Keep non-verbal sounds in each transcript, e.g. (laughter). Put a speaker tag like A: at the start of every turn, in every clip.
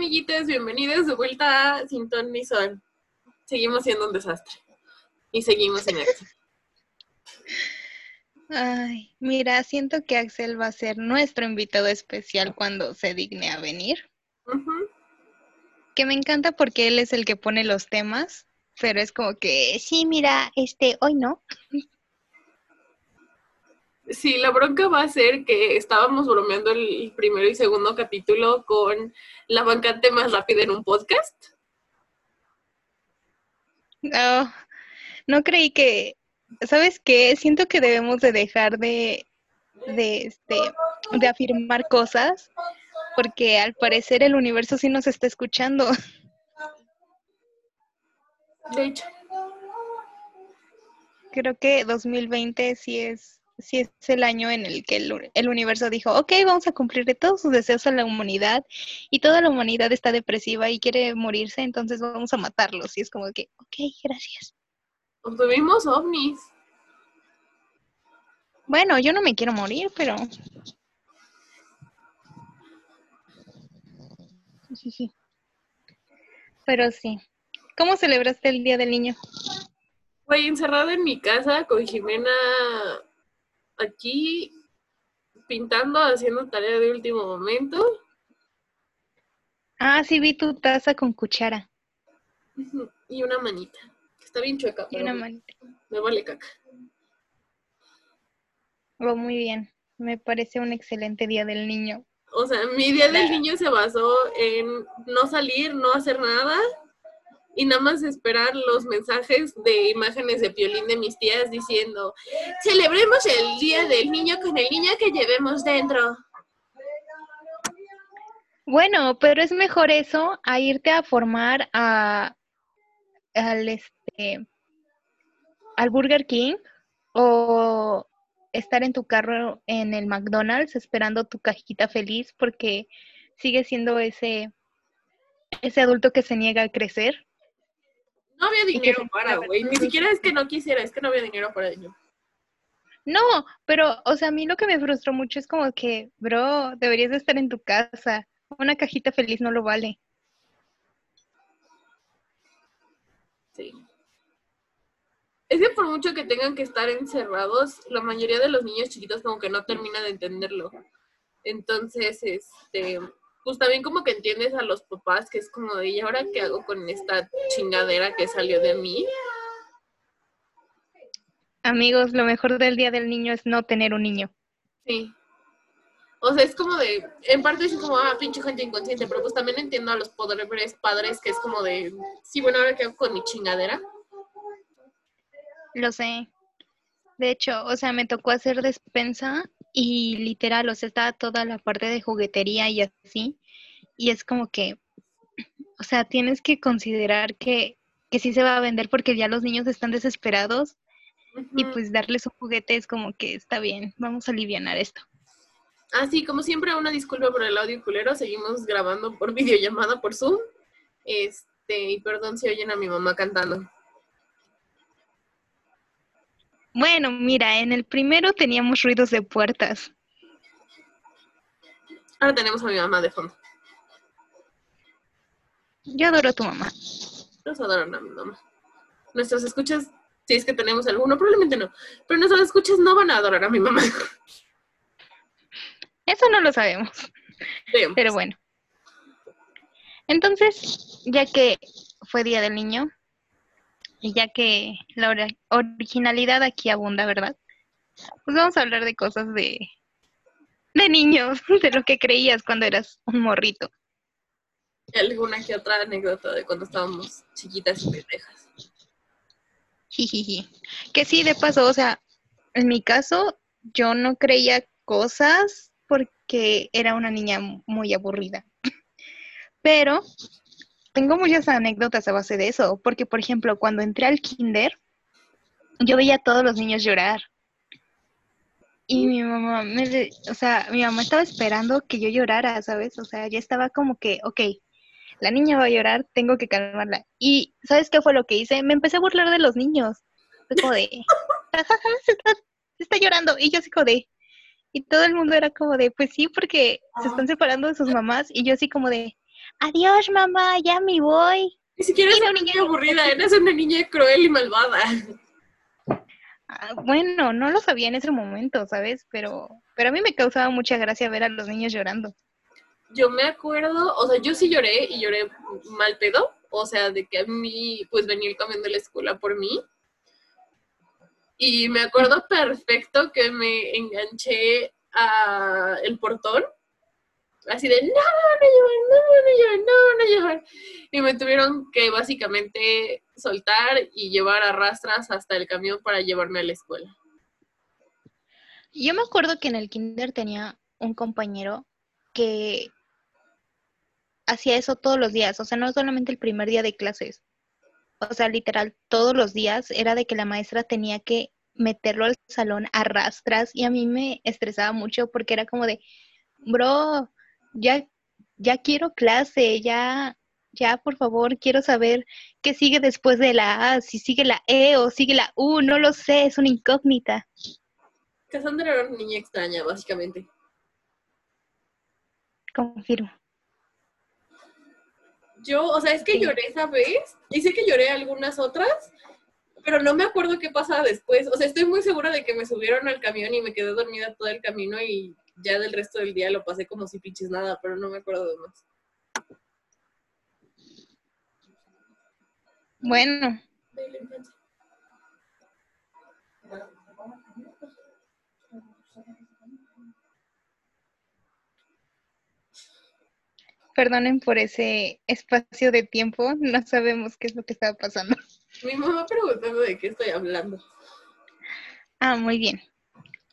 A: amiguitos, bienvenidos de vuelta a Sin Ton ni Sol. Seguimos siendo un desastre. Y seguimos en esto.
B: Ay, mira, siento que Axel va a ser nuestro invitado especial cuando se digne a venir. Que me encanta porque él es el que pone los temas, pero es como que, sí, mira, este, hoy no.
A: Sí, la bronca va a ser que estábamos bromeando el primero y segundo capítulo con la bancante más rápida en un podcast.
B: No, no creí que, ¿sabes qué? Siento que debemos de dejar de, de, este, de afirmar cosas, porque al parecer el universo sí nos está escuchando.
A: De hecho.
B: Creo que 2020 sí es si es el año en el que el, universo dijo, ok, vamos a cumplirle todos sus deseos a la humanidad y toda la humanidad está depresiva y quiere morirse, entonces vamos a matarlos. Y es como que, ok, gracias.
A: Obtuvimos ovnis.
B: Bueno, yo no me quiero morir, pero... Sí, sí. Pero sí. ¿Cómo celebraste el Día del Niño?
A: Fue encerrado en mi casa con Jimena aquí pintando, haciendo tarea de último momento.
B: Ah, sí, vi tu taza con cuchara.
A: Y una manita. Está bien chueca.
B: Y una manita.
A: Me vale caca.
B: Oh, muy bien. Me parece un excelente día del niño.
A: O sea, mi día del niño se basó en no salir, no hacer nada y nada más esperar los mensajes de imágenes de piolín de mis tías diciendo, celebremos el Día del Niño con el niño que llevemos dentro.
B: Bueno, pero es mejor eso a irte a formar a al este al Burger King o estar en tu carro en el McDonald's esperando tu cajita feliz porque sigue siendo ese ese adulto que se niega a crecer.
A: No había dinero para, güey. Ni siquiera es que no quisiera, es que no había dinero para ello.
B: No, pero, o sea, a mí lo que me frustró mucho es como que, bro, deberías de estar en tu casa. Una cajita feliz no lo vale.
A: Sí. Es que por mucho que tengan que estar encerrados, la mayoría de los niños chiquitos como que no termina de entenderlo. Entonces, este, pues también como que entiendes a los papás que es como de, ¿y ahora qué hago con esta chingadera que salió de mí?
B: Amigos, lo mejor del Día del Niño es no tener un niño.
A: Sí. O sea, es como de, en parte es como, ah, pinche gente inconsciente, pero pues también entiendo a los poderes padres que es como de, sí, bueno, ahora qué hago con mi chingadera.
B: Lo sé. De hecho, o sea, me tocó hacer despensa y literal, o sea, estaba toda la parte de juguetería y así. Y es como que, o sea, tienes que considerar que, que sí se va a vender porque ya los niños están desesperados y pues darles un juguete es como que está bien, vamos a aliviar esto.
A: Ah, sí, como siempre, una disculpa por el audio culero, seguimos grabando por (laughs) videollamada por Zoom. Este, y perdón si oyen a mi mamá cantando.
B: Bueno, mira, en el primero teníamos ruidos de puertas.
A: Ahora tenemos a mi mamá de fondo.
B: Yo adoro a tu mamá.
A: Nos adoran a mi mamá. Nuestras escuchas, si es que tenemos alguno, probablemente no, pero nuestras escuchas no van a adorar a mi mamá.
B: Eso no lo sabemos. Pero bueno. Entonces, ya que fue Día del Niño, y ya que la originalidad aquí abunda, ¿verdad? Pues vamos a hablar de cosas de, de niños, (laughs) de lo que creías cuando eras un morrito.
A: alguna que otra anécdota de cuando estábamos chiquitas y pendejas.
B: Que sí, de paso, o sea, en mi caso, yo no creía cosas porque era una niña muy aburrida. (laughs) Pero tengo muchas anécdotas a base de eso, porque por ejemplo, cuando entré al kinder, yo veía a todos los niños llorar. Y mi mamá, me, o sea, mi mamá estaba esperando que yo llorara, ¿sabes? O sea, ya estaba como que, ok, la niña va a llorar, tengo que calmarla. Y ¿sabes qué fue lo que hice? Me empecé a burlar de los niños. Fue como de, (laughs) se está, se está llorando. Y yo así como de, y todo el mundo era como de, pues sí, porque se están separando de sus mamás. Y yo así como de, adiós mamá, ya me voy.
A: Ni siquiera es una niña aburrida, eres una niña cruel y malvada.
B: Ah, bueno, no lo sabía en ese momento, ¿sabes? Pero, pero a mí me causaba mucha gracia ver a los niños llorando.
A: Yo me acuerdo, o sea, yo sí lloré y lloré mal pedo, o sea, de que a mí, pues venía el camión de la escuela por mí. Y me acuerdo perfecto que me enganché a el portón así de, no, no no, no, no, no, no Y me tuvieron que básicamente soltar y llevar a rastras hasta el camión para llevarme a la escuela.
B: Yo me acuerdo que en el kinder tenía un compañero que hacía eso todos los días, o sea, no solamente el primer día de clases, o sea, literal, todos los días era de que la maestra tenía que meterlo al salón a rastras y a mí me estresaba mucho porque era como de, bro, ya, ya quiero clase, ya, ya, por favor, quiero saber qué sigue después de la A, si sigue la E o sigue la U, no lo sé, es una incógnita.
A: Cassandra era una niña extraña, básicamente.
B: Confirmo.
A: Yo, o sea, es que lloré esa vez, y sé que lloré algunas otras, pero no me acuerdo qué pasaba después. O sea, estoy muy segura de que me subieron al camión y me quedé dormida todo el camino y ya del resto del día lo pasé como si pinches nada, pero no me acuerdo de más.
B: Bueno. Perdonen por ese espacio de tiempo, no sabemos qué es lo que estaba pasando.
A: Mi mamá preguntando de qué estoy hablando.
B: Ah, muy bien.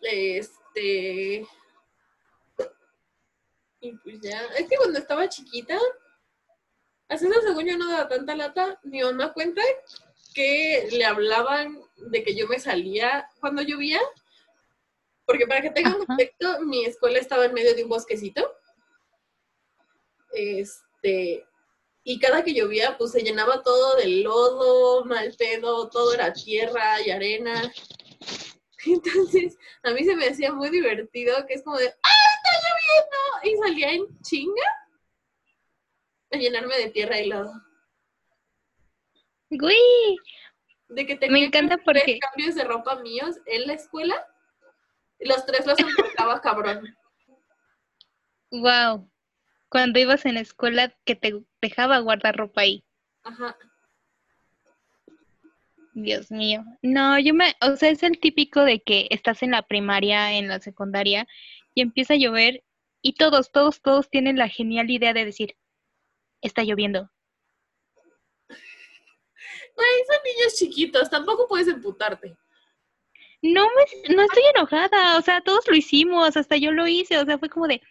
A: Este, y pues ya, es que cuando estaba chiquita, así eso según yo no daba tanta lata, mi mamá cuenta que le hablaban de que yo me salía cuando llovía, porque para que tengan un contexto, mi escuela estaba en medio de un bosquecito. Este, y cada que llovía, pues se llenaba todo de lodo, mal pedo, todo era tierra y arena. (laughs) Entonces, a mí se me hacía muy divertido, que es como de, ¡ah, Y salía en chinga a llenarme de tierra y lodo.
B: ¡Uy!
A: De que tenía
B: me encanta porque...
A: cambios de ropa míos en la escuela. Y los tres los importaba (laughs) cabrón.
B: Wow. Cuando ibas en la escuela que te dejaba guardar ropa ahí.
A: Ajá.
B: Dios mío. No, yo me, o sea, es el típico de que estás en la primaria, en la secundaria, y empieza a llover, y todos, todos, todos tienen la genial idea de decir, está lloviendo.
A: Güey, son niños chiquitos, tampoco puedes emputarte.
B: No, me, no estoy enojada, o sea, todos lo hicimos, hasta yo lo hice, o sea, fue como de,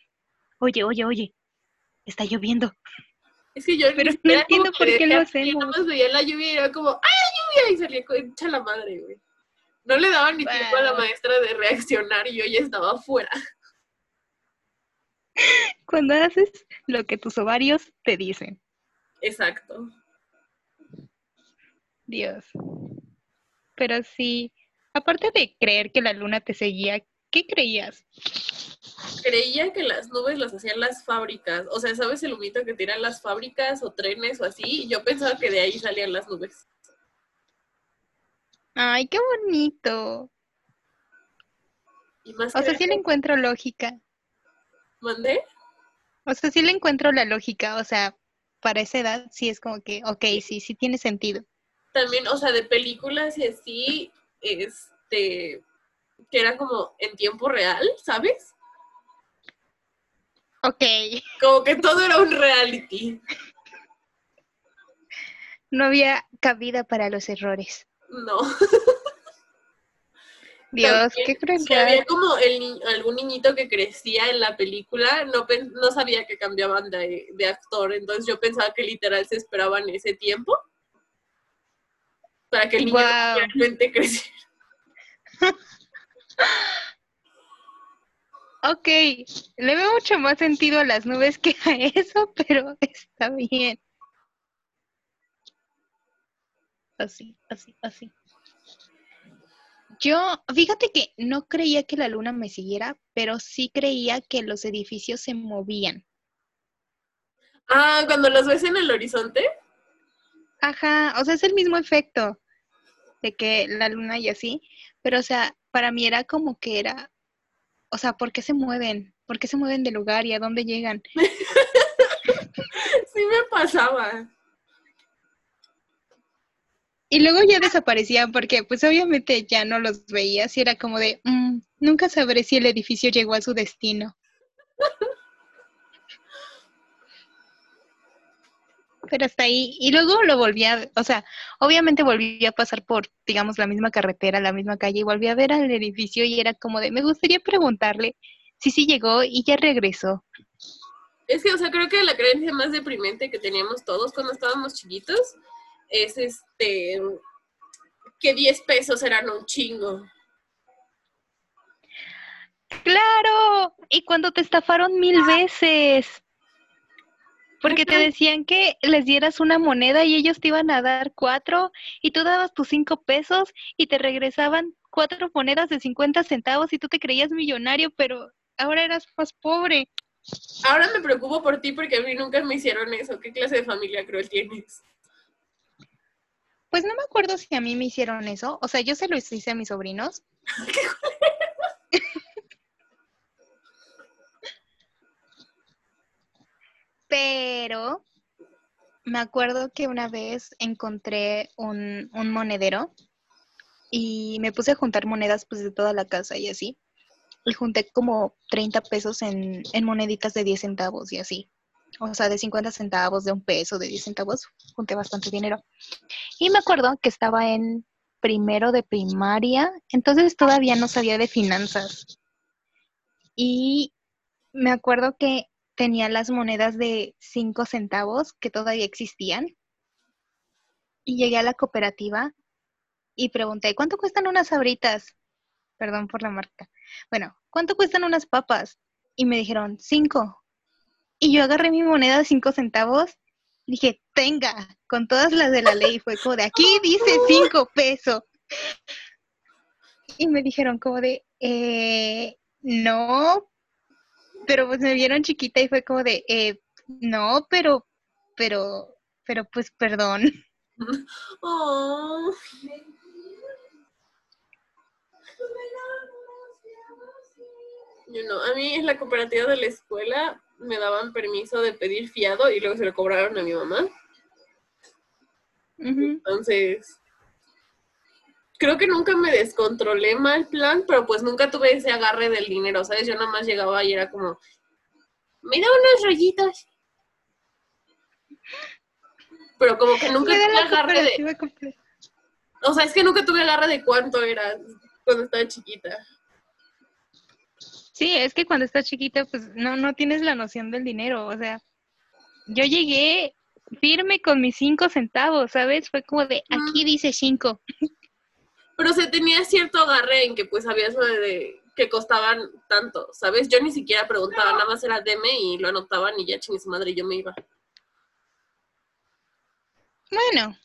B: oye, oye, oye, está lloviendo.
A: Es que yo
B: Pero no entiendo por qué lo hacemos.
A: Más veía la lluvia y era como, ¡ay, lluvia! Y salía la madre, güey. No le daban ni tiempo a la maestra de reaccionar y yo ya estaba afuera.
B: Cuando haces lo que tus ovarios te dicen.
A: Exacto.
B: Dios. Pero sí, aparte de creer que la luna te seguía, ¿qué creías?
A: creía que las nubes las hacían las fábricas. O sea, ¿sabes el humito que tiran las fábricas o trenes o así? Yo pensaba que de ahí salían las nubes.
B: Ay, qué bonito. o sea, sí le encuentro lógica.
A: ¿Mandé?
B: O sea, sí le encuentro la lógica. O sea, para esa edad sí es como que, ok, sí, sí tiene sentido.
A: También, o sea, de películas y así, este, que era como en tiempo real, ¿sabes?
B: Ok.
A: Como que todo era un reality.
B: No había cabida para los errores.
A: No. (laughs)
B: Dios, qué cruel.
A: Si había como el, algún niñito que crecía en la película, no, no sabía que cambiaban de, de, actor, entonces yo pensaba que literal se esperaban ese tiempo para que el niño realmente creciera. (laughs)
B: Ok, le veo mucho más sentido a las nubes que a eso, (laughs) pero está bien. Así, así, así. Yo, fíjate que no creía que la luna me siguiera, pero sí creía que los edificios se movían.
A: Ah, cuando los ves en el horizonte.
B: Ajá, o sea, es el mismo efecto de que la luna y así, pero o sea, para mí era como que era, o sea, ¿por qué se mueven? ¿Por qué se mueven de lugar y a dónde llegan? (laughs)
A: sí me pasaba.
B: Y luego ya desaparecían porque pues obviamente ya no los veías y era como de, mm, nunca sabré si el edificio llegó a su destino. Pero hasta ahí, y luego lo volví a, o sea, obviamente volví a pasar por, digamos, la misma carretera, la misma calle, y volví a ver al edificio y era como de, me gustaría preguntarle si sí llegó y ya regresó.
A: Es que, o sea, creo que la creencia más deprimente que teníamos todos cuando estábamos chiquitos es este que 10 pesos eran un chingo.
B: Claro, y cuando te estafaron mil veces. Porque te decían que les dieras una moneda y ellos te iban a dar cuatro y tú dabas tus cinco pesos y te regresaban cuatro monedas de 50 centavos y tú te creías millonario, pero ahora eras más pobre.
A: Ahora me preocupo por ti porque a mí nunca me hicieron eso. ¿Qué clase de familia cruel tienes?
B: Pues no me acuerdo si a mí me hicieron eso. O sea, yo se lo hice a mis sobrinos. Pero me acuerdo que una vez encontré un, monedero y me puse a juntar monedas pues de toda la casa y así. Y junté como 30 pesos en, en moneditas de 10 centavos y así o sea, de 50 centavos, de un peso, de 10 centavos, junté bastante dinero. Y me acuerdo que estaba en primero de primaria, entonces todavía no sabía de finanzas. Y me acuerdo que tenía las monedas de 5 centavos que todavía existían. Y llegué a la cooperativa y pregunté, ¿cuánto cuestan unas abritas? Perdón por la marca. Bueno, ¿cuánto cuestan unas papas? Y me dijeron, 5. Y yo agarré mi moneda de cinco centavos, dije, tenga, con todas las de la ley. Fue como de, aquí dice cinco pesos. Y me dijeron como de, eh, no, pero pues me vieron chiquita y fue como de, eh, no, pero, pero, pero pues perdón. Oh.
A: no, a mí en la cooperativa de la escuela me daban permiso de pedir fiado y luego se lo cobraron a mi mamá. Entonces, creo que nunca me descontrolé mal plan, pero pues nunca tuve ese agarre del dinero, ¿sabes? Yo nada más llegaba y era como, me da unos rollitos. Pero como que nunca tuve agarre de... O sea, es que nunca tuve agarre de cuánto era cuando estaba chiquita.
B: Sí, es que cuando estás chiquita, pues no, no tienes la noción del dinero. O sea, yo llegué firme con mis cinco centavos, ¿sabes? Fue como de, aquí dice cinco.
A: Pero se tenía cierto agarre en que pues había eso de, que costaban tanto, ¿sabes? Yo ni siquiera preguntaba, nada más era deme y lo anotaban y ya chingue su madre, yo me iba.
B: Bueno.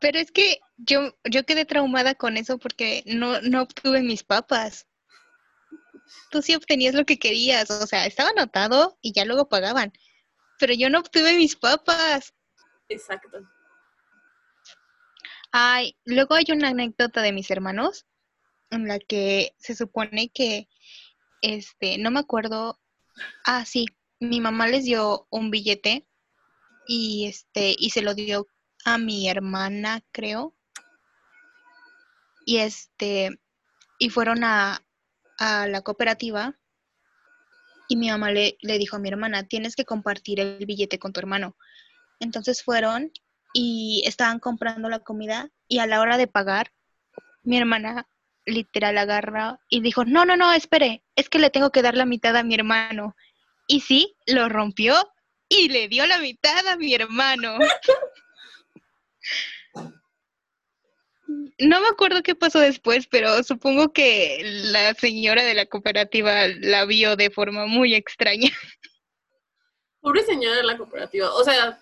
B: Pero es que yo, yo quedé traumada con eso porque no, no obtuve mis papas tú sí obtenías lo que querías, o sea, estaba anotado y ya luego pagaban, pero yo no obtuve mis papas.
A: Exacto.
B: Ay, luego hay una anécdota de mis hermanos en la que se supone que, este, no me acuerdo, ah, sí, mi mamá les dio un billete y este, y se lo dio a mi hermana, creo. Y este, y fueron a, a la cooperativa y mi mamá le, le, dijo a mi hermana, tienes que compartir el billete con tu hermano. Entonces fueron y estaban comprando la comida y a la hora de pagar, mi hermana literal agarra y dijo, no, no, no, espere, es que le tengo que dar la mitad a mi hermano. Y sí, lo rompió y le dio la mitad a mi hermano. (laughs) No me acuerdo qué pasó después, pero supongo que la señora de la cooperativa la vio de forma muy extraña. (laughs)
A: Pobre señora de la cooperativa. O sea,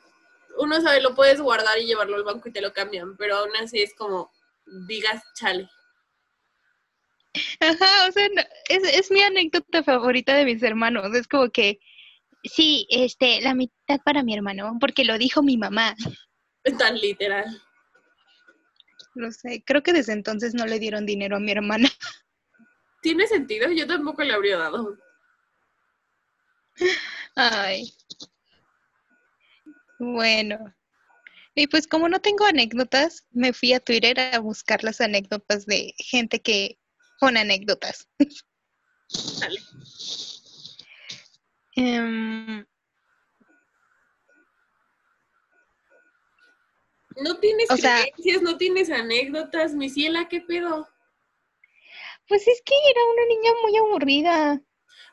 A: uno sabe, lo puedes guardar y llevarlo al banco y te lo cambian, pero aún así es como, digas, chale.
B: Ajá, o sea, es, es mi anécdota favorita de mis hermanos. Es como que Sí, este, la mitad para mi hermano, porque lo dijo mi mamá. (laughs)
A: Tan literal.
B: No sé, creo que desde entonces no le dieron dinero a mi hermana. (laughs)
A: ¿Tiene sentido? Yo tampoco le habría dado.
B: Ay. Bueno. Y pues como no tengo anécdotas, me fui a Twitter a buscar las anécdotas de gente que con anécdotas.
A: Dale.
B: Em,
A: No tienes
B: O sea-
A: creencias, no tienes anécdotas, mi ciela, ¿qué pedo?
B: pues es que era una niña muy aburrida.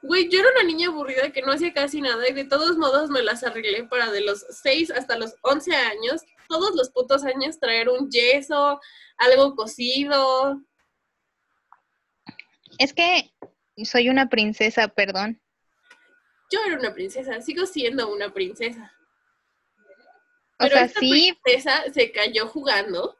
A: Güey, yo era una niña aburrida que no hacía casi nada y de todos modos me las arreglé para de los 6 hasta los 11 años, todos los putos años traer un yeso, algo cocido.
B: Es que soy una princesa, perdón.
A: Yo era una princesa, sigo siendo una princesa.
B: O
A: Pero
B: sea,
A: esta
B: sí,
A: princesa se cayó jugando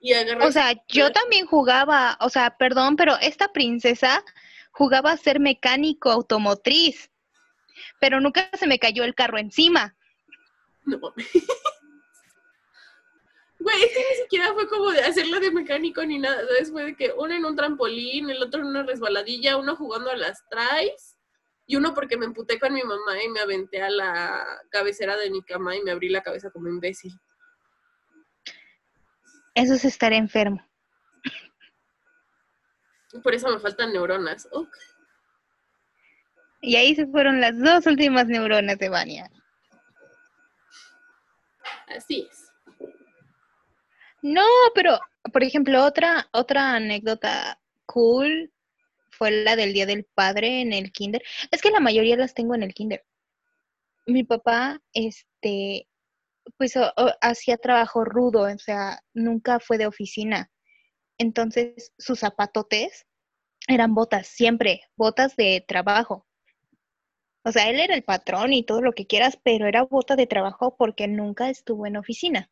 A: y agarró
B: o sea, yo también jugaba, o sea, perdón, pero esta princesa jugaba a ser mecánico automotriz, pero nunca se me cayó el carro encima.
A: No. (laughs) Güey, es que ni siquiera fue como de hacerlo de mecánico ni nada. Fue de que uno en un trampolín, el otro en una resbaladilla, uno jugando a las tries y uno porque me emputé con mi mamá y me aventé a la cabecera de mi cama y me abrí la cabeza como imbécil.
B: Eso es estar enfermo.
A: Por eso me faltan neuronas.
B: Y ahí se fueron las dos últimas neuronas de Vania.
A: Así es.
B: No, pero, por ejemplo, otra, otra anécdota cool fue la del Día del Padre en el kinder. Es que la mayoría las tengo en el kinder. Mi papá, este, pues hacía trabajo rudo, o sea, nunca fue de oficina. Entonces, sus zapatotes eran botas, siempre, botas de trabajo. O sea, él era el patrón y todo lo que quieras, pero era bota de trabajo porque nunca estuvo en oficina.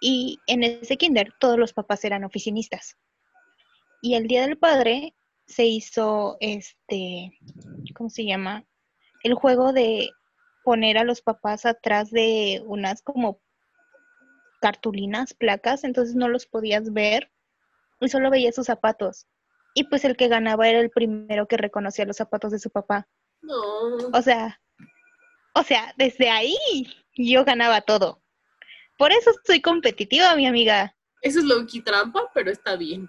B: Y en ese kinder todos los papás eran oficinistas. Y el Día del Padre se hizo este, ¿cómo se llama? El juego de poner a los papás atrás de unas como cartulinas, placas, entonces no los podías ver y solo veías sus zapatos. Y pues el que ganaba era el primero que reconocía los zapatos de su papá.
A: No.
B: O sea, o sea, desde ahí yo ganaba todo. Por eso soy competitiva, mi amiga.
A: Eso es low trampa, pero está bien.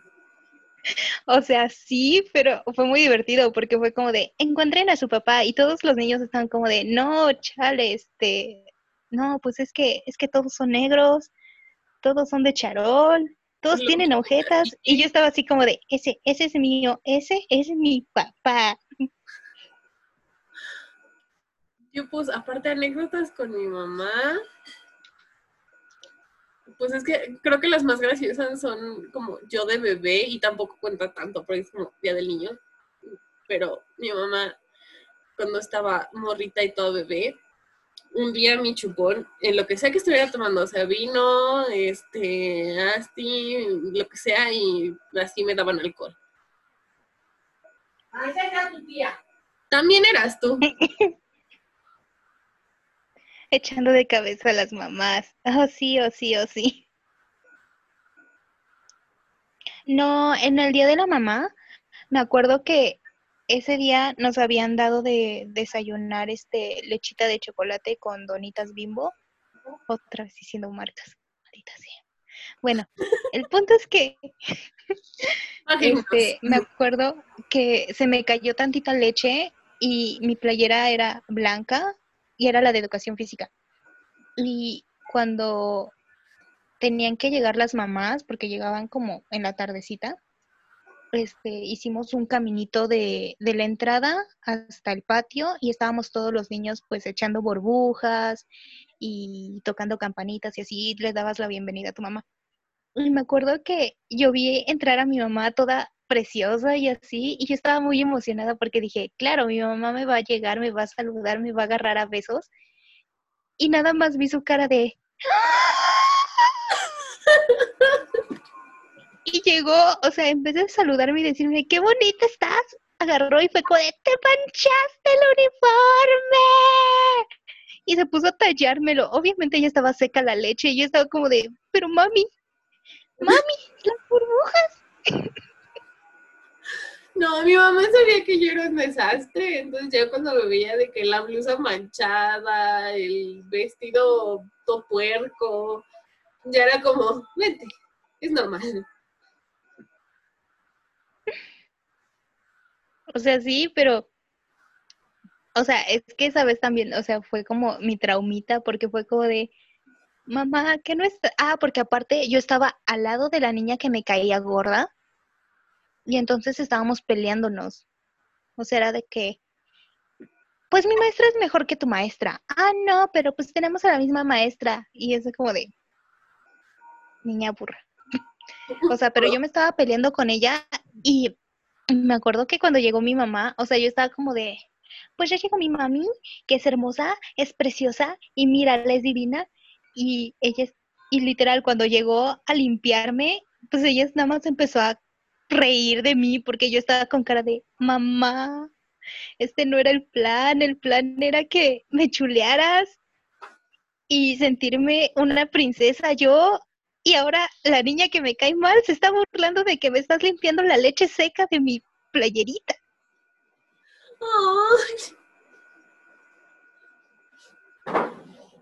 A: (laughs)
B: O sea, sí, pero fue muy divertido porque fue como de, encuentren a su papá y todos los niños estaban como de, no, chale, este, no, pues es que, es que todos son negros, todos son de charol, todos tienen
A: aquí.
B: y yo estaba así como de, ese, ese es mío, ese es mi papá.
A: Yo, pues, aparte de anécdotas con mi mamá, pues es que creo que las más graciosas son como yo de bebé y tampoco cuenta tanto porque es como Día del Niño. Pero mi mamá, cuando estaba morrita y todo bebé, un día mi chupón, en lo que sea que estuviera tomando, o sea, vino, este, asti, lo que sea, y así me daban alcohol.
C: Ah, esa era tu tía.
A: También eras tú. (laughs)
B: echando de cabeza a las mamás. Oh, sí, oh, sí, oh, sí. No, en el día de la mamá, me acuerdo que ese día nos habían dado de desayunar este lechita de chocolate con donitas bimbo. Otra vez diciendo marcas. Maldita sea. Bueno, el punto es que (laughs) este, me acuerdo que se me cayó tantita leche y mi playera era blanca y era la de educación física. Y cuando tenían que llegar las mamás, porque llegaban como en la tardecita, este, hicimos un caminito de, de la entrada hasta el patio y estábamos todos los niños pues echando burbujas y tocando campanitas y así le dabas la bienvenida a tu mamá. Y me acuerdo que yo vi entrar a mi mamá toda preciosa y así, y yo estaba muy emocionada porque dije, claro, mi mamá me va a llegar, me va a saludar, me va a agarrar a besos. Y nada más vi su cara de... (laughs) Y llegó, o sea, en vez de saludarme y decirme, qué bonita estás, agarró y fue como de, te manchaste el uniforme. y se puso a tallármelo. Obviamente ya estaba seca la leche y yo estaba como de, pero mami, mami, las burbujas. (laughs)
A: No, mi mamá sabía que yo era un desastre, entonces ya cuando me veía de que la blusa manchada, el vestido todo puerco, ya era como, vete, es normal.
B: O sea, sí, pero, o sea, es que esa vez también, o sea, fue como mi traumita, porque fue como de, mamá, que no está, ah, porque aparte yo estaba al lado de la niña que me caía gorda, y entonces estábamos peleándonos. O sea, era de que, pues mi maestra es mejor que tu maestra. Ah, no, pero pues tenemos a la misma maestra. Y es como de, niña burra. (laughs) o sea, pero yo me estaba peleando con ella y me acuerdo que cuando llegó mi mamá, o sea, yo estaba como de, pues ya llegó mi mami, que es hermosa, es preciosa y mira, es divina. Y ella, y literal, cuando llegó a limpiarme, pues ella nada más empezó a reír de mí porque yo estaba con cara de, mamá, este no era el plan, el plan era que me chulearas y sentirme una princesa yo. Y ahora la niña que me cae mal se está burlando de que me estás limpiando la leche seca de mi playerita.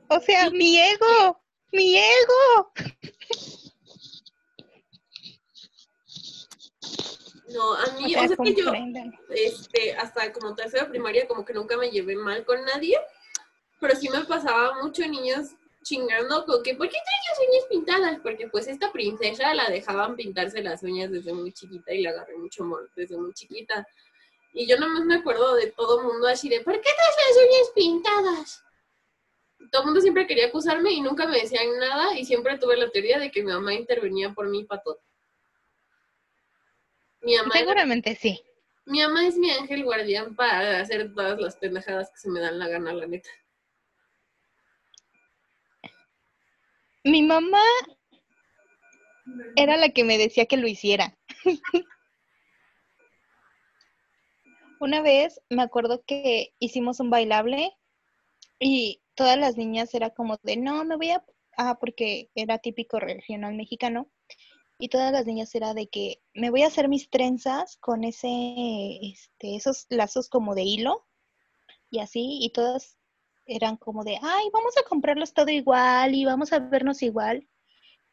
B: O sea, mi ego, mi ego.
A: No, a mí, o sea, que yo, este, hasta como tercera primaria, como que nunca me llevé mal con nadie, pero sí me pasaba mucho niños chingando con que, ¿por qué traes las uñas pintadas? Porque pues esta princesa la dejaban pintarse las uñas desde muy chiquita y le agarré mucho amor desde muy chiquita. Y yo nomás me acuerdo de todo el mundo así de, ¿por qué traes las uñas pintadas? Todo el mundo siempre quería acusarme y nunca me decían nada y siempre tuve la teoría de que mi mamá intervenía por mí para todo.
B: Mi Seguramente sí.
A: Mi mamá es mi ángel guardián para hacer todas las pendejadas que se me dan la gana, la neta.
B: Mi mamá era la que me decía que lo hiciera. (laughs) Una vez me acuerdo que hicimos un bailable y todas las niñas era como de, no, me voy a... Ah, porque era típico regional mexicano y todas las niñas era de que me voy a hacer mis trenzas con ese, este, esos lazos como de hilo y así, y todas eran como de, ay, vamos a comprarlos todo igual y vamos a vernos igual.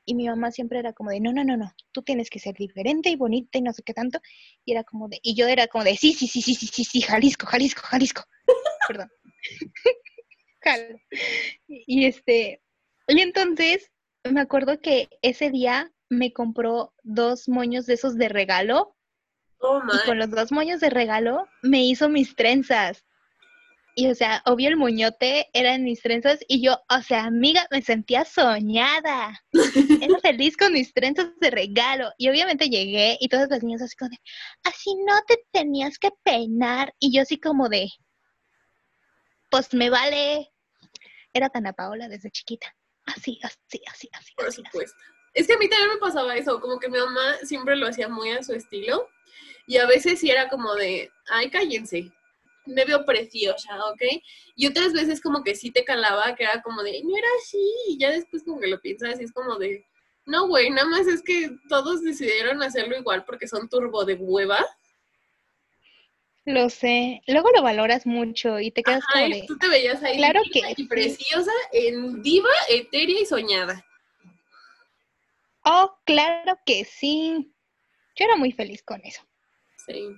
B: Y mi mamá siempre era como de, no, no, no, no, tú tienes que ser diferente y bonita y no sé qué tanto. Y era como de, y yo era como de, sí, sí, sí, sí, sí, sí, sí, Jalisco, Jalisco, Jalisco. (laughs) Perdón. (laughs) y este, y entonces me acuerdo que ese día me compró dos moños de esos de regalo. Oh, y con los dos moños de regalo me hizo mis trenzas. Y o sea, obvio el muñote eran mis trenzas y yo, o sea, amiga, me sentía soñada. (laughs) Era feliz con mis trenzas de regalo. Y obviamente llegué y todas las niñas así como de, así no te tenías que peinar. Y yo así como de, pues me vale. Era tan a Paola desde chiquita. Así, así, así, así.
A: Por supuesto. Es que a mí también me pasaba eso, como que mi mamá siempre lo hacía muy a su estilo. Y a veces sí era como de, ay, cállense, me veo preciosa, ¿ok? Y otras veces como que sí te calaba, que era como de, no era así. Y ya después como que lo piensas y es como de, no, güey, nada más es que todos decidieron hacerlo igual porque son turbo de hueva.
B: Lo sé. Luego lo valoras mucho y te quedas como de...
A: Tú te veías ahí
B: claro que
A: y preciosa, en diva, etérea y soñada.
B: Oh, claro que sí. Yo era muy feliz con eso.
A: Sí.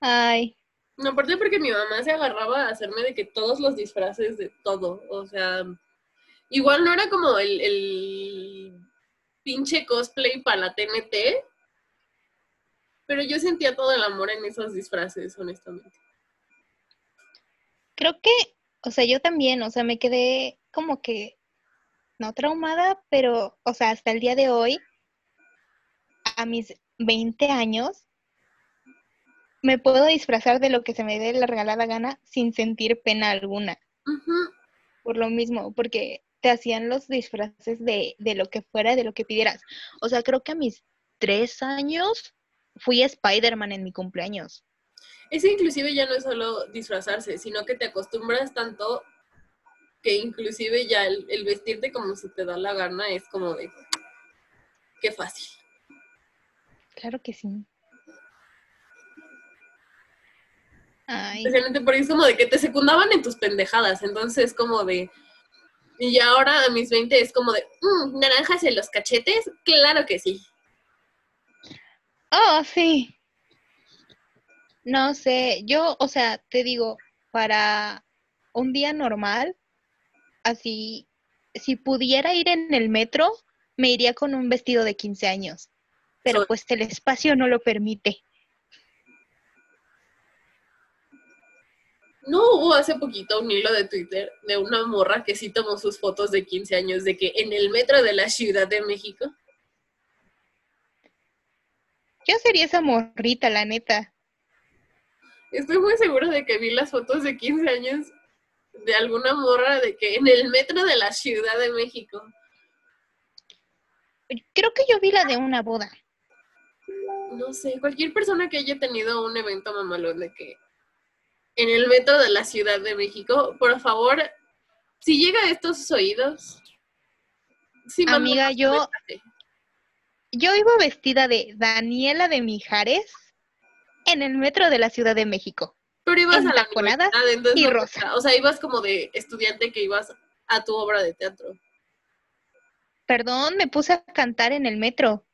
B: Ay.
A: No, aparte porque mi mamá se agarraba a hacerme de que todos los disfraces de todo. O sea, igual no era como el, el pinche cosplay para la TNT, pero yo sentía todo el amor en esos disfraces, honestamente.
B: Creo que, o sea, yo también, o sea, me quedé como que no traumada, pero, o sea, hasta el día de hoy, a mis 20 años, me puedo disfrazar de lo que se me dé la regalada gana sin sentir pena alguna. Por lo mismo, porque te hacían los disfraces de, de lo que fuera, de lo que pidieras. O sea, creo que a mis tres años fui Spider-Man en mi cumpleaños.
A: Ese inclusive ya no es solo disfrazarse, sino que te acostumbras tanto que inclusive ya el, el vestirte como se te da la gana es como de qué fácil.
B: Claro que sí. Ay,
A: Especialmente porque es como de que te secundaban en tus pendejadas, entonces como de... Y ahora a mis 20 es como de, "Mm, naranjas en los cachetes, claro que sí.
B: Oh, sí. No sé, yo, o sea, te digo, para un día normal, así, si pudiera ir en el metro, me iría con un vestido de 15 años. Pero pues el espacio no lo permite.
A: No hubo hace poquito un hilo de Twitter de una morra que sí tomó sus fotos de 15 años de que en el metro de la Ciudad de México.
B: Yo sería esa morrita, la neta.
A: Estoy muy segura de que vi las fotos de 15 años de alguna morra de que en el metro de la Ciudad de México.
B: Creo que yo vi la de una boda.
A: No sé, cualquier persona que haya tenido un evento mamalón de que en el metro de la Ciudad de México, por favor, si llega a estos oídos. sí,
B: Amiga, yo-. Yo iba vestida de Daniela de Mijares en el metro de la Ciudad de México.
A: Pero ibas a la universidad, entonces
B: y rosa.
A: O sea, ibas como de estudiante que ibas a tu obra de teatro.
B: Perdón, me puse a cantar en el metro.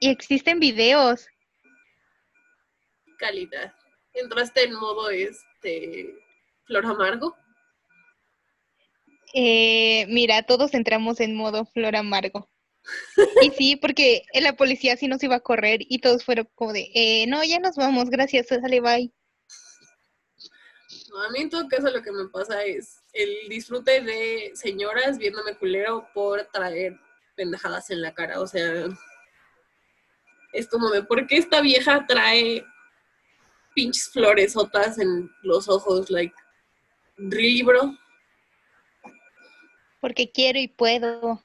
B: Y existen videos.
A: Calidad. Entraste en modo este flor amargo.
B: Eh, mira, todos entramos en modo flor amargo. Y sí, porque la policía sí nos iba a correr y todos fueron como de, eh, no, ya nos vamos, gracias, sale, bye.
A: No, a mí en todo caso lo que me pasa es el disfrute de señoras viéndome culero por traer pendejadas en la cara. O sea, es como de, ¿por qué esta vieja trae pinches flores otras en los ojos? Like, really, bro?
B: Porque quiero y puedo.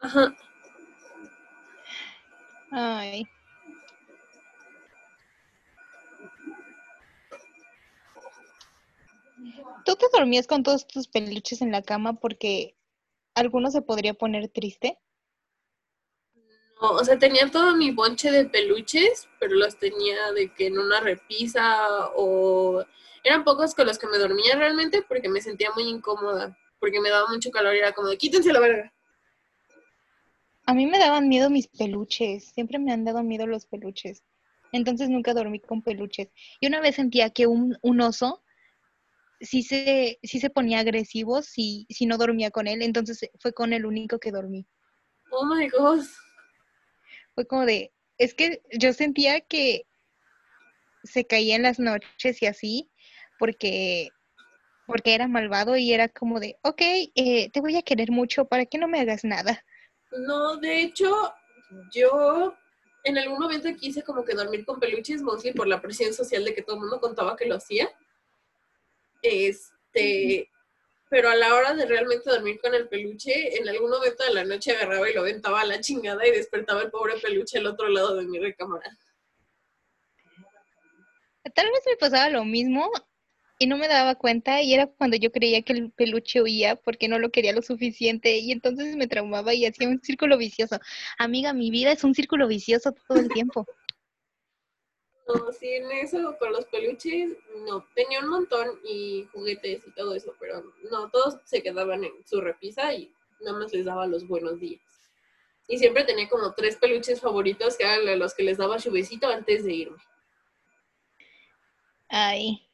A: Ajá.
B: Ay. ¿Tú te dormías con todos tus peluches en la cama porque alguno se podría poner triste?
A: No, o sea, tenía todo mi bonche de peluches, pero los tenía de que en una repisa o eran pocos con los que me dormía realmente porque me sentía muy incómoda, porque me daba mucho calor y era como de quítense la verga.
B: A mí me daban miedo mis peluches, siempre me han dado miedo los peluches. Entonces nunca dormí con peluches. Y una vez sentía que un, un oso sí se, sí se ponía agresivo si, si no dormía con él, entonces fue con el único que dormí.
A: Oh my god.
B: Fue como de, es que yo sentía que se caía en las noches y así, porque, porque era malvado y era como de, ok, eh, te voy a querer mucho para que no me hagas nada.
A: No, de hecho, yo en algún momento quise como que dormir con peluches, mostly por la presión social de que todo el mundo contaba que lo hacía. Este, pero a la hora de realmente dormir con el peluche, en algún momento de la noche agarraba y lo aventaba a la chingada y despertaba el pobre peluche al otro lado de mi recámara.
B: Tal vez me pasaba lo mismo y no me daba cuenta y era cuando yo creía que el peluche huía porque no lo quería lo suficiente y entonces me traumaba y hacía un círculo vicioso. Amiga, mi vida es un círculo vicioso todo el tiempo. (laughs)
A: No, sí, en eso, con los peluches, no. Tenía un montón y juguetes y todo eso, pero no, todos se quedaban en su repisa y nada más les daba los buenos días. Y siempre tenía como tres peluches favoritos que eran los que les daba su besito antes de irme.
B: Ay,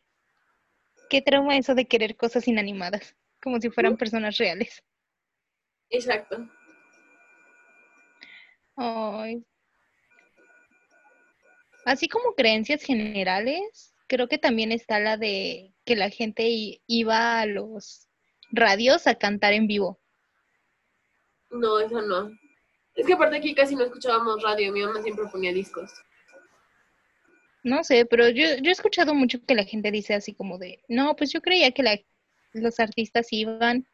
B: qué trauma eso de querer cosas inanimadas, como si fueran personas reales.
A: Exacto.
B: Ay. Así como creencias generales, creo que también está la de que la gente iba a los radios a cantar en vivo.
A: No, eso no. Es que aparte aquí casi no escuchábamos radio, mi mamá siempre ponía discos.
B: No sé, pero yo, yo he escuchado mucho que la gente dice así como de, no, pues yo creía que la- los artistas iban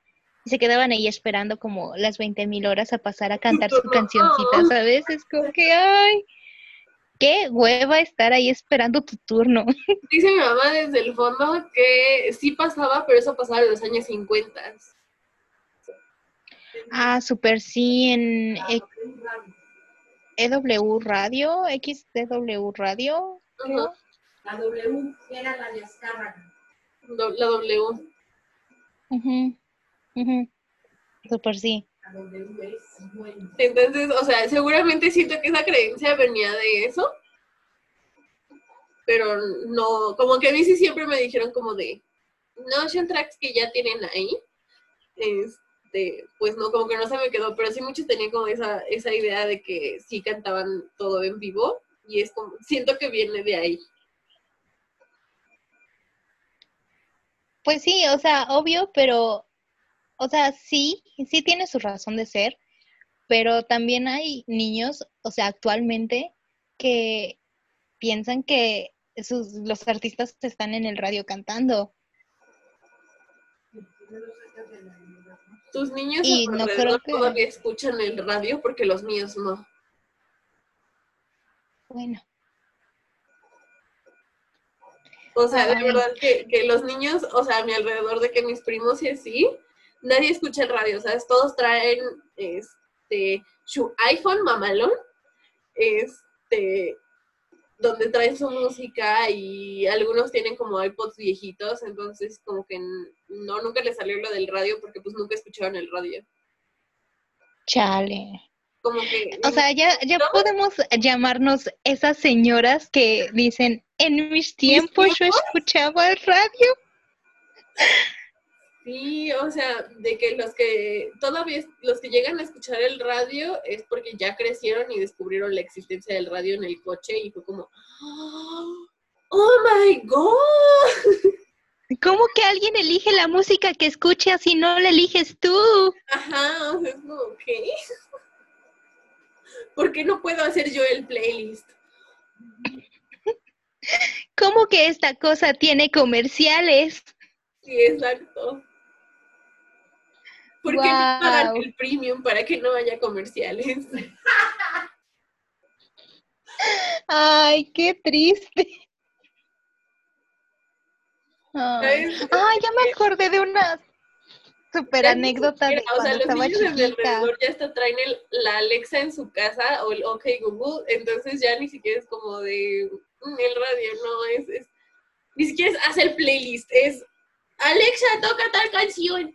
B: y se quedaban ahí esperando como las 20 mil horas a pasar a cantar su cancioncita, ¿sabes? Es como que, ay, qué hueva estar ahí esperando tu turno. (laughs)
A: Dice mi mamá desde el fondo que sí pasaba, pero eso pasaba en los años 50.
B: Ah, súper sí, en EW Radio, XDW Radio.
C: La W era la descarga.
A: La W.
B: Súper sí.
A: Entonces, o sea, seguramente siento que esa creencia venía de eso. Pero no, como que a mí sí siempre me dijeron como de, no, tracks que ya tienen ahí. Este, pues no, como que no se me quedó, pero sí muchos tenían como esa, esa idea de que sí cantaban todo en vivo. Y es como, siento que viene de ahí.
B: Pues sí, o sea, obvio, pero, o sea, sí, sí tiene su razón de ser, pero también hay niños, o sea, actualmente que piensan que sus, los artistas están en el radio cantando.
A: Tus niños y no creo que... escuchan el radio porque los míos no.
B: Bueno.
A: O sea, de verdad que, los niños, o sea, a mi alrededor de que mis primos y así, nadie escucha el radio, ¿sabes? Todos traen este su iPhone mamalón, este, donde traen su música y algunos tienen como iPods viejitos, entonces como que no, nunca les salió lo del radio porque pues nunca escucharon el radio.
B: Chale. Como que, o sea, ya, ya podemos llamarnos esas señoras que dicen, en mis tiempos, yo escuchaba el radio.
A: Sí, o sea, de que los que todavía los que llegan a escuchar el radio es porque ya crecieron y descubrieron la existencia del radio en el coche y fue como, oh my god. (laughs)
B: ¿Cómo que alguien elige la música que escucha si no la eliges tú?
A: Ajá, o sea, es como, ¿qué? ¿Por qué no puedo hacer yo el playlist?
B: ¿Cómo que esta cosa tiene comerciales?
A: Sí, exacto. ¿Por qué no pagan el premium para que no haya comerciales?
B: Ay, qué triste. Ay. ya me acordé de una super anécdota de cuando o sea, los estaba niños chiquita.
A: ya hasta traen la Alexa en su casa o el OK Google, entonces ya ni siquiera es como de mm, el radio, no, es, es ni siquiera es hacer playlist, es Alexa, toca tal canción.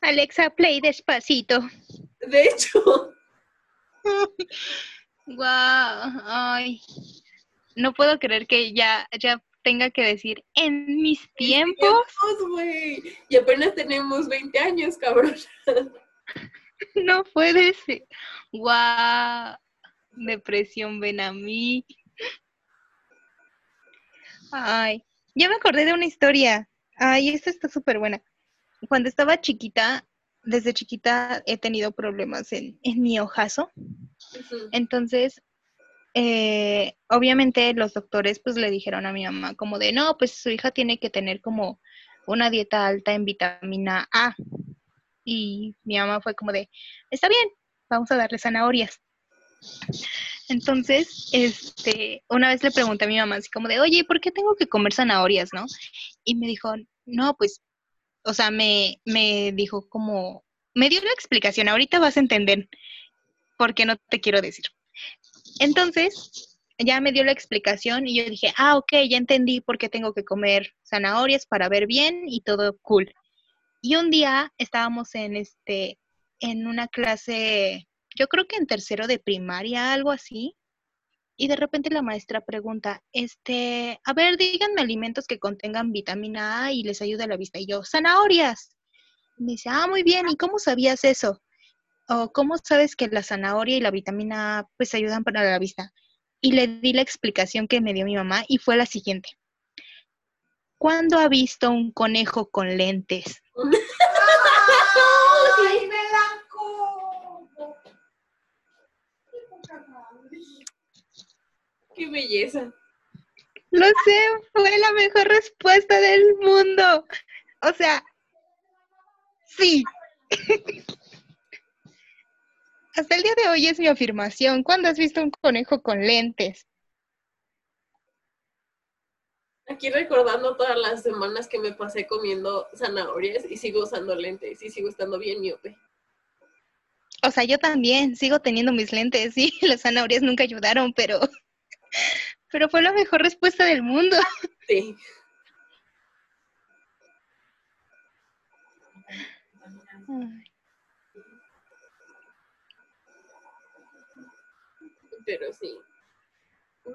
B: Alexa, play despacito.
A: De hecho. (laughs)
B: wow, ay. No puedo creer que ya, ya tenga que decir en mis tiempos.
A: Y apenas tenemos 20 años, cabrón. (laughs)
B: no puede ser. Wow. Depresión, ven a mí. Ay, ya me acordé de una historia. Ay, esta está súper buena cuando estaba chiquita, desde chiquita he tenido problemas en, mi ojazo. Entonces, eh, obviamente los doctores pues le dijeron a mi mamá como de, no, pues su hija tiene que tener como una dieta alta en vitamina A. Y mi mamá fue como de, está bien, vamos a darle zanahorias. Entonces, este, una vez le pregunté a mi mamá así como de, oye, ¿por qué tengo que comer zanahorias, no? Y me dijo, no, pues o sea, me, me dijo como, me dio la explicación, ahorita vas a entender por qué no te quiero decir. Entonces, ya me dio la explicación y yo dije, ah, ok, ya entendí por qué tengo que comer zanahorias para ver bien y todo cool. Y un día estábamos en este, en una clase, yo creo que en tercero de primaria, algo así, y de repente la maestra pregunta, este, a ver, díganme alimentos que contengan vitamina A y les ayude a la vista. Y yo, zanahorias. me dice, ah, muy bien, ¿y cómo sabías eso? O cómo sabes que la zanahoria y la vitamina A pues ayudan para la vista. Y le di la explicación que me dio mi mamá y fue la siguiente. ¿Cuándo ha visto un conejo con lentes? (laughs) ¡Ay,
A: Qué belleza.
B: Lo sé, fue la mejor respuesta del mundo. O sea, sí. (laughs) hasta el día de hoy es mi afirmación. ¿Cuándo has visto un conejo con lentes?
A: Aquí recordando todas las semanas que me pasé comiendo zanahorias y sigo usando lentes y sigo estando bien miope.
B: O sea, yo también sigo teniendo mis lentes, sí, (laughs) las zanahorias nunca ayudaron, pero, (laughs) pero fue la mejor respuesta del mundo.
A: Sí. Pero sí.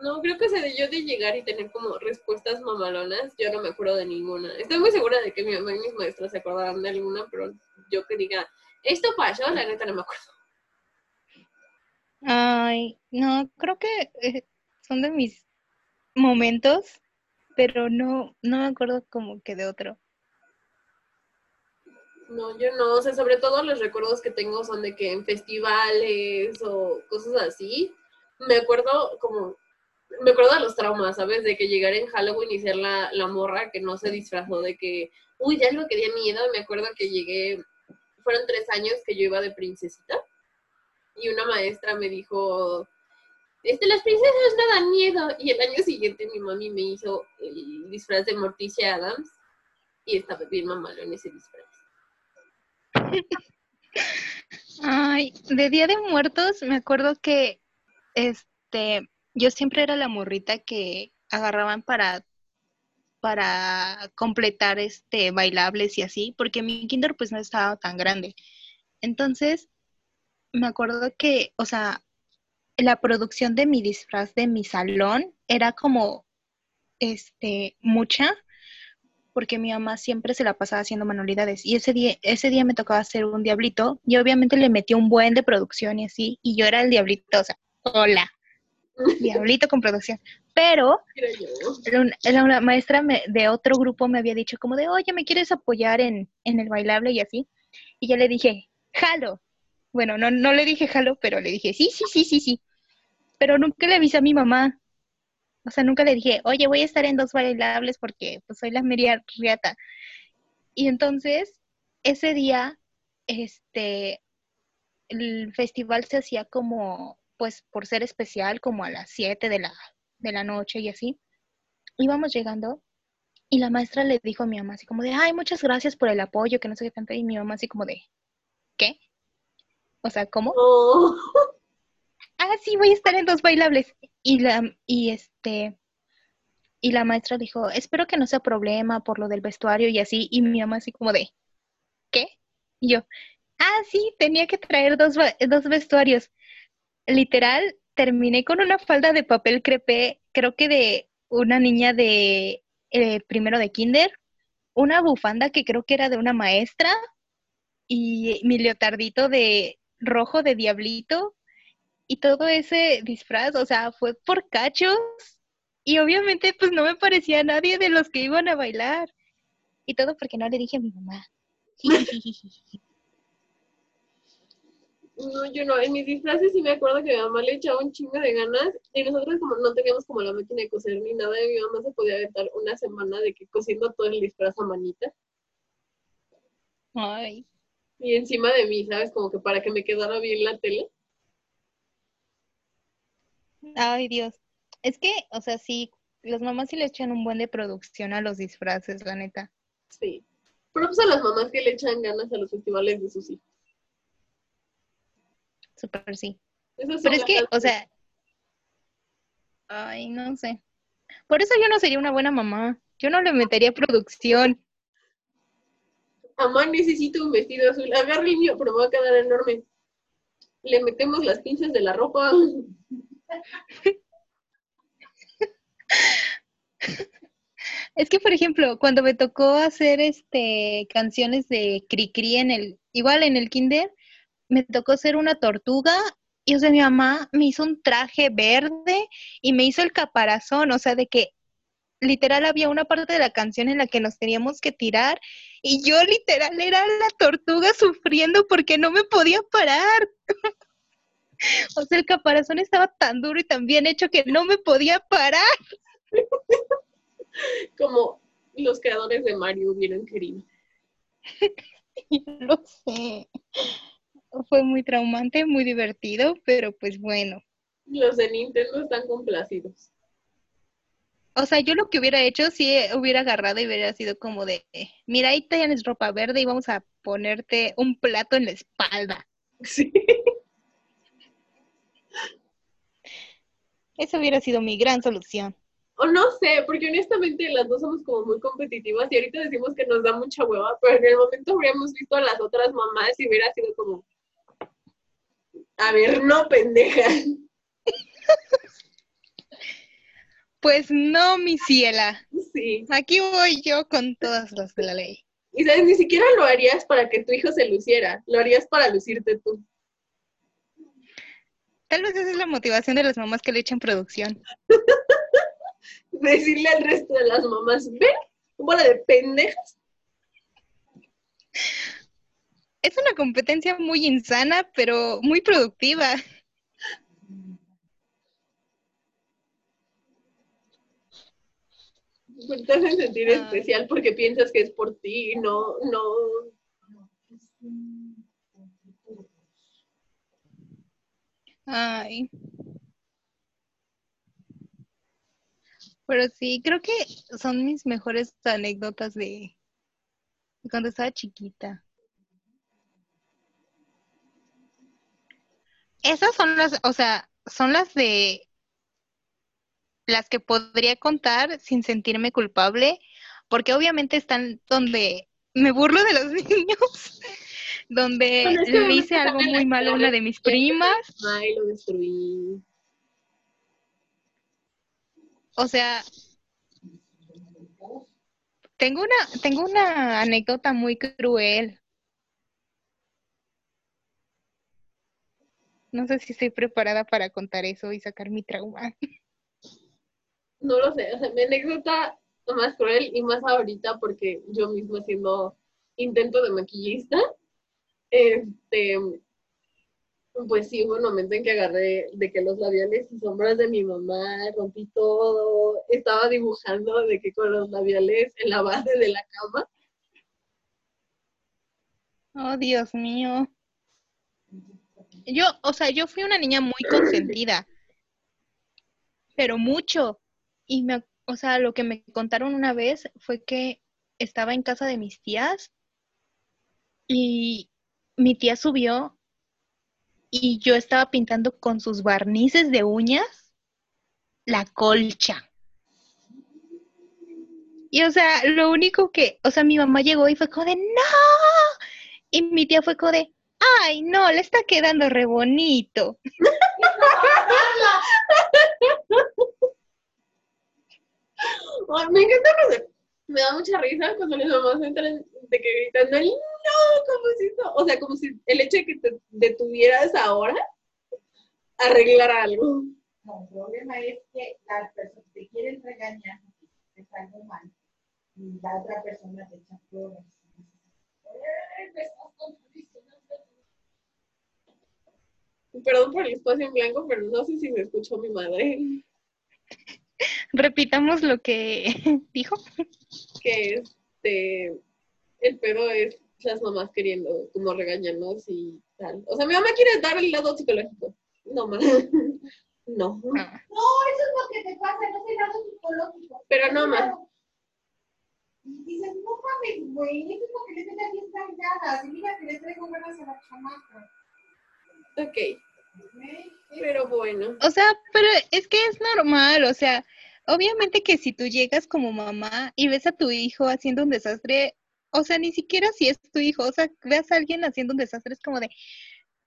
A: No, creo que se de yo de llegar y tener como respuestas mamalonas, yo no me acuerdo de ninguna. Estoy muy segura de que mi mamá y mis maestras se acordarán de alguna, pero yo que diga, esto pasó, la neta no me acuerdo.
B: Ay, no, creo que eh, son de mis momentos, pero no, no me acuerdo como que de otro.
A: No, yo no, o sea, sobre todo los recuerdos que tengo son de que en festivales o cosas así, me acuerdo como, me acuerdo de los traumas, ¿sabes? De que llegar en Halloween y ser la, la morra que no se disfrazó, de que, uy, ya algo que di miedo, me acuerdo que llegué, fueron tres años que yo iba de princesita y una maestra me dijo, este, las princesas no dan miedo. Y el año siguiente mi mami me hizo el disfraz de Morticia Adams y estaba bien mamalo en ese disfraz. (laughs)
B: Ay, de Día de Muertos me acuerdo que este yo siempre era la morrita que agarraban para para completar este bailables y así, porque mi kinder pues no estaba tan grande. Entonces, me acuerdo que, o sea, la producción de mi disfraz de mi salón era como este mucha porque mi mamá siempre se la pasaba haciendo manualidades y ese día ese día me tocaba hacer un diablito y obviamente le metió un buen de producción y así y yo era el diablito, o sea, hola. Diablito con producción. Pero la maestra de otro grupo me había dicho como de, oye, ¿me quieres apoyar en, en el bailable y así? Y yo le dije, jalo. Bueno, no, no le dije jalo, pero le dije, sí, sí, sí, sí, sí. Pero nunca le avisé a mi mamá. O sea, nunca le dije, oye, voy a estar en dos bailables porque pues, soy la media riata. Y entonces, ese día, este, el festival se hacía como, pues, por ser especial, como a las 7 de la, de la noche y así. Íbamos llegando y la maestra le dijo a mi mamá así como de, ay, muchas gracias por el apoyo, que no sé qué tanto. Y mi mamá así como de, ¿qué? O sea, ¿cómo? (laughs)
A: Oh.
B: Ah, sí, voy a estar en dos bailables. Y la, y este, y la maestra dijo, espero que no sea problema por lo del vestuario y así. Y mi mamá así como de, ¿qué? Y yo, ah, sí, tenía que traer dos, dos vestuarios. Literal, terminé con una falda de papel crepé, creo que de una niña de eh, primero de kinder, una bufanda que creo que era de una maestra y mi leotardito de rojo de diablito y todo ese disfraz, o sea, fue por cachos y obviamente pues no me parecía a nadie de los que iban a bailar y todo porque no le dije a mi mamá. (laughs)
A: No, yo no, en mis disfraces sí me acuerdo que mi mamá le echaba un chingo de ganas y nosotros como no teníamos como la máquina de coser ni nada, y mi mamá se podía aventar una semana de que cosiendo todo el disfraz a manita.
B: Ay.
A: Y encima de mí, ¿sabes? Como que para que me quedara bien la tele.
B: Ay, Dios. Es que, o sea, sí, los mamás sí le echan un buen de producción a los disfraces, la neta.
A: Sí. Pero pues a las mamás que le echan ganas a los festivales de sus hijos.
B: Súper sí. Pero es que, o sea, ay, no sé. Por eso yo no sería una buena mamá. Yo no le metería producción.
A: Mamá, necesito un vestido azul. Agarra el mío, pero me va a quedar enorme. Le metemos las pinzas de la ropa. (laughs)
B: Es que, por ejemplo, cuando me tocó hacer este canciones de Cricri en el, igual en el kinder, me tocó ser una tortuga y o sea, mi mamá me hizo un traje verde y me hizo el caparazón, o sea, de que literal había una parte de la canción en la que nos teníamos que tirar y yo literal era la tortuga sufriendo porque no me podía parar. (laughs) o sea, el caparazón estaba tan duro y tan bien hecho que no me podía parar. (laughs)
A: Como los creadores de Mario hubieran querido. (laughs)
B: Lo sé. Fue muy traumante, muy divertido, pero pues bueno.
A: Los de Nintendo están complacidos.
B: O sea, yo lo que hubiera hecho si hubiera agarrado y hubiera sido como de, mira, ahí tienes ropa verde y vamos a ponerte un plato en la espalda.
A: Sí. (laughs)
B: Esa hubiera sido mi gran solución.
A: O no sé, porque honestamente las dos somos como muy competitivas y ahorita decimos que nos da mucha hueva, pero en el momento habríamos visto a las otras mamás y hubiera sido como, a ver, no, pendeja.
B: Pues no, mi ciela.
A: Sí.
B: Aquí voy yo con todas las de la ley.
A: Y sabes, ni siquiera lo harías para que tu hijo se luciera, lo harías para lucirte tú.
B: Tal vez esa es la motivación de las mamás que le echan producción. (laughs)
A: Decirle al resto de las mamás, ven, bola de pendejas.
B: Es una competencia muy insana, pero muy productiva.
A: Te hacen sentir
B: Ay.
A: especial porque piensas que es por ti, no, no.
B: Ay. Pero sí, creo que son mis mejores anécdotas de de cuando estaba chiquita. Esas son las, o sea, son las de las que podría contar sin sentirme culpable, porque obviamente están donde me burlo de los (laughs) niños, donde
A: Bueno, es que
B: le hice algo muy malo a una de mis primas.
A: Ay, lo destruí.
B: O sea, tengo una, tengo una anécdota muy cruel. No sé si estoy preparada para contar eso y sacar mi trauma.
A: No lo sé, o sea, mi anécdota más cruel y más ahorita porque yo misma haciendo intento de maquillista, este, pues sí, hubo un momento en que agarré de que los labiales y sombras de mi mamá, rompí todo, estaba dibujando de que con los labiales en la base de la cama.
B: Oh, Dios mío. Yo, o sea, yo fui una niña muy consentida, pero mucho. Y me, o sea, lo que me contaron una vez fue que estaba en casa de mis tías y mi tía subió y yo estaba pintando con sus barnices de uñas la colcha. Y o sea, lo único que, o sea, mi mamá llegó y fue como de, no. Y mi tía fue como de, ay, no, le está quedando re bonito.
A: Me encanta, sé, me da mucha risa cuando mis mamás entran de que gritando el no, como si no, o sea, como si el hecho de que te detuvieras ahora arreglar algo.
C: No, el problema es que las personas te quieren regañar, es algo mal, y la otra persona te echa flores. Estás.
A: Perdón por el espacio en blanco, pero no sé si me escuchó mi madre.
B: Repitamos lo que (laughs) dijo.
A: Que este, el pedo es las mamás queriendo como regañarnos y tal. O sea, mi mamá quiere dar el lado psicológico. No, ma. (laughs) No.
B: Ah,
C: No, eso es lo que te pasa, no es lado psicológico.
A: Pero no, ma.
C: Y dices, no mames, güey, eso es lo que le tiene bien cargadas. Y mira que le traigo ganas a la chamaca.
A: Ok, pero bueno.
B: O sea, pero es que es normal, o sea, obviamente que si tú llegas como mamá y ves a tu hijo haciendo un desastre, o sea, ni siquiera si es tu hijo, o sea, veas a alguien haciendo un desastre, es como de,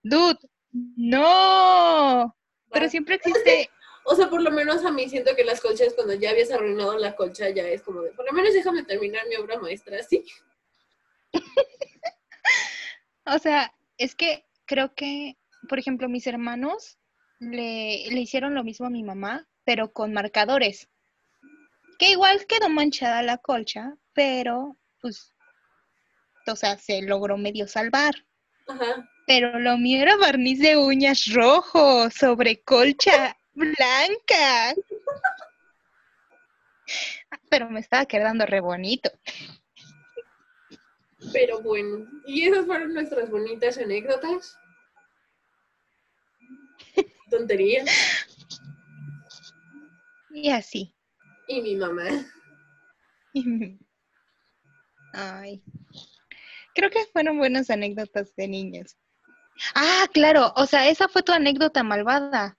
B: dude, no. Pero siempre existe, (laughs)
A: O sea, por lo menos a mí siento que las colchas, cuando ya habías arruinado la colcha, ya es como de, por lo menos déjame terminar mi obra maestra, ¿sí? (laughs)
B: o sea, es que creo que, por ejemplo, mis hermanos le, le hicieron lo mismo a mi mamá, pero con marcadores. Que igual quedó manchada la colcha, pero pues, o sea, se logró medio salvar.
A: Ajá.
B: Pero lo mío era barniz de uñas rojo sobre colcha blanca. Pero me estaba quedando re bonito.
A: Pero bueno, y esas fueron nuestras bonitas anécdotas. Tontería.
B: Y así.
A: Y mi mamá. (laughs)
B: Ay. Creo que fueron buenas anécdotas de niños. Ah, claro, o sea, esa fue tu anécdota malvada.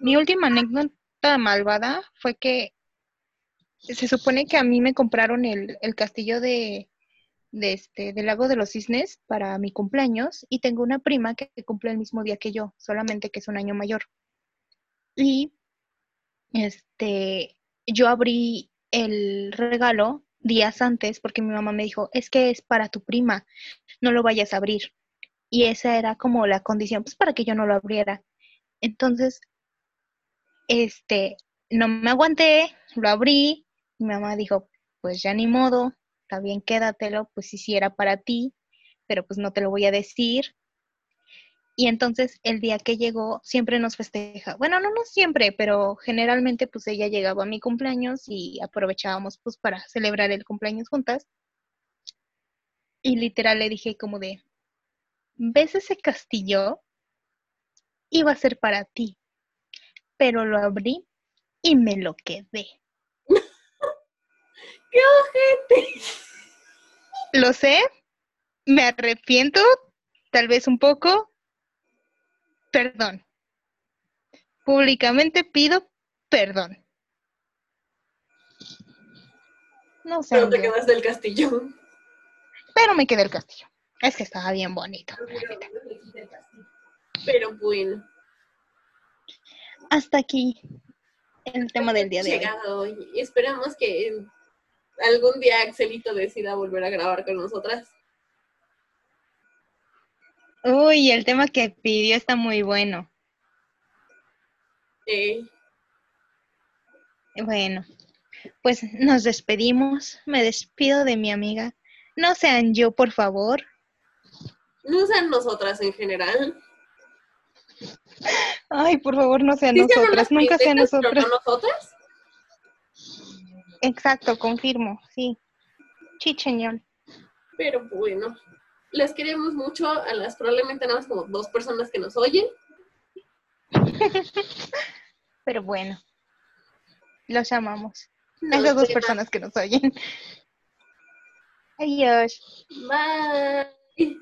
B: Mi última anécdota malvada fue que se supone que a mí me compraron el, el castillo de, de este, del lago de los cisnes para mi cumpleaños y tengo una prima que cumple el mismo día que yo, solamente que es un año mayor. Y este, yo abrí el regalo días antes porque mi mamá me dijo, es que es para tu prima, no lo vayas a abrir. Y esa era como la condición, pues para que yo no lo abriera. Entonces, este, no me aguanté, lo abrí, mi mamá dijo, pues ya ni modo, está bien, quédatelo, pues si sí era para ti, pero pues no te lo voy a decir. Y entonces el día que llegó siempre nos festeja. Bueno, no, no siempre, pero generalmente pues ella llegaba a mi cumpleaños y aprovechábamos pues para celebrar el cumpleaños juntas. Y literal le dije como de, ¿ves ese castillo? Iba a ser para ti, pero lo abrí y me lo quedé.
A: ¡Qué ojete! (laughs)
B: Lo sé, me arrepiento, tal vez un poco. Perdón. Públicamente pido perdón. No sé.
A: Pero te quedaste del castillo.
B: Pero me quedé el castillo. Es que estaba bien bonito.
A: Pero bueno.
B: Hasta aquí el tema del día de hoy.
A: Llegado hoy. Esperamos que algún día Axelito decida volver a grabar con nosotras.
B: Uy, el tema que pidió está muy bueno.
A: Sí.
B: Bueno, pues nos despedimos. Me despido de mi amiga. No sean yo, por favor.
A: No sean nosotras en general.
B: Ay, por favor, no sean
A: Sí
B: nosotras. Nunca sean
A: pero
B: nosotras.
A: no nosotras.
B: Exacto, confirmo, sí. Chicheñol.
A: Pero bueno, les queremos mucho a las probablemente nada más como dos personas que nos oyen. (laughs)
B: Pero bueno, los amamos.
A: No,
B: Esas dos personas que nos oyen. Adiós.
A: Bye.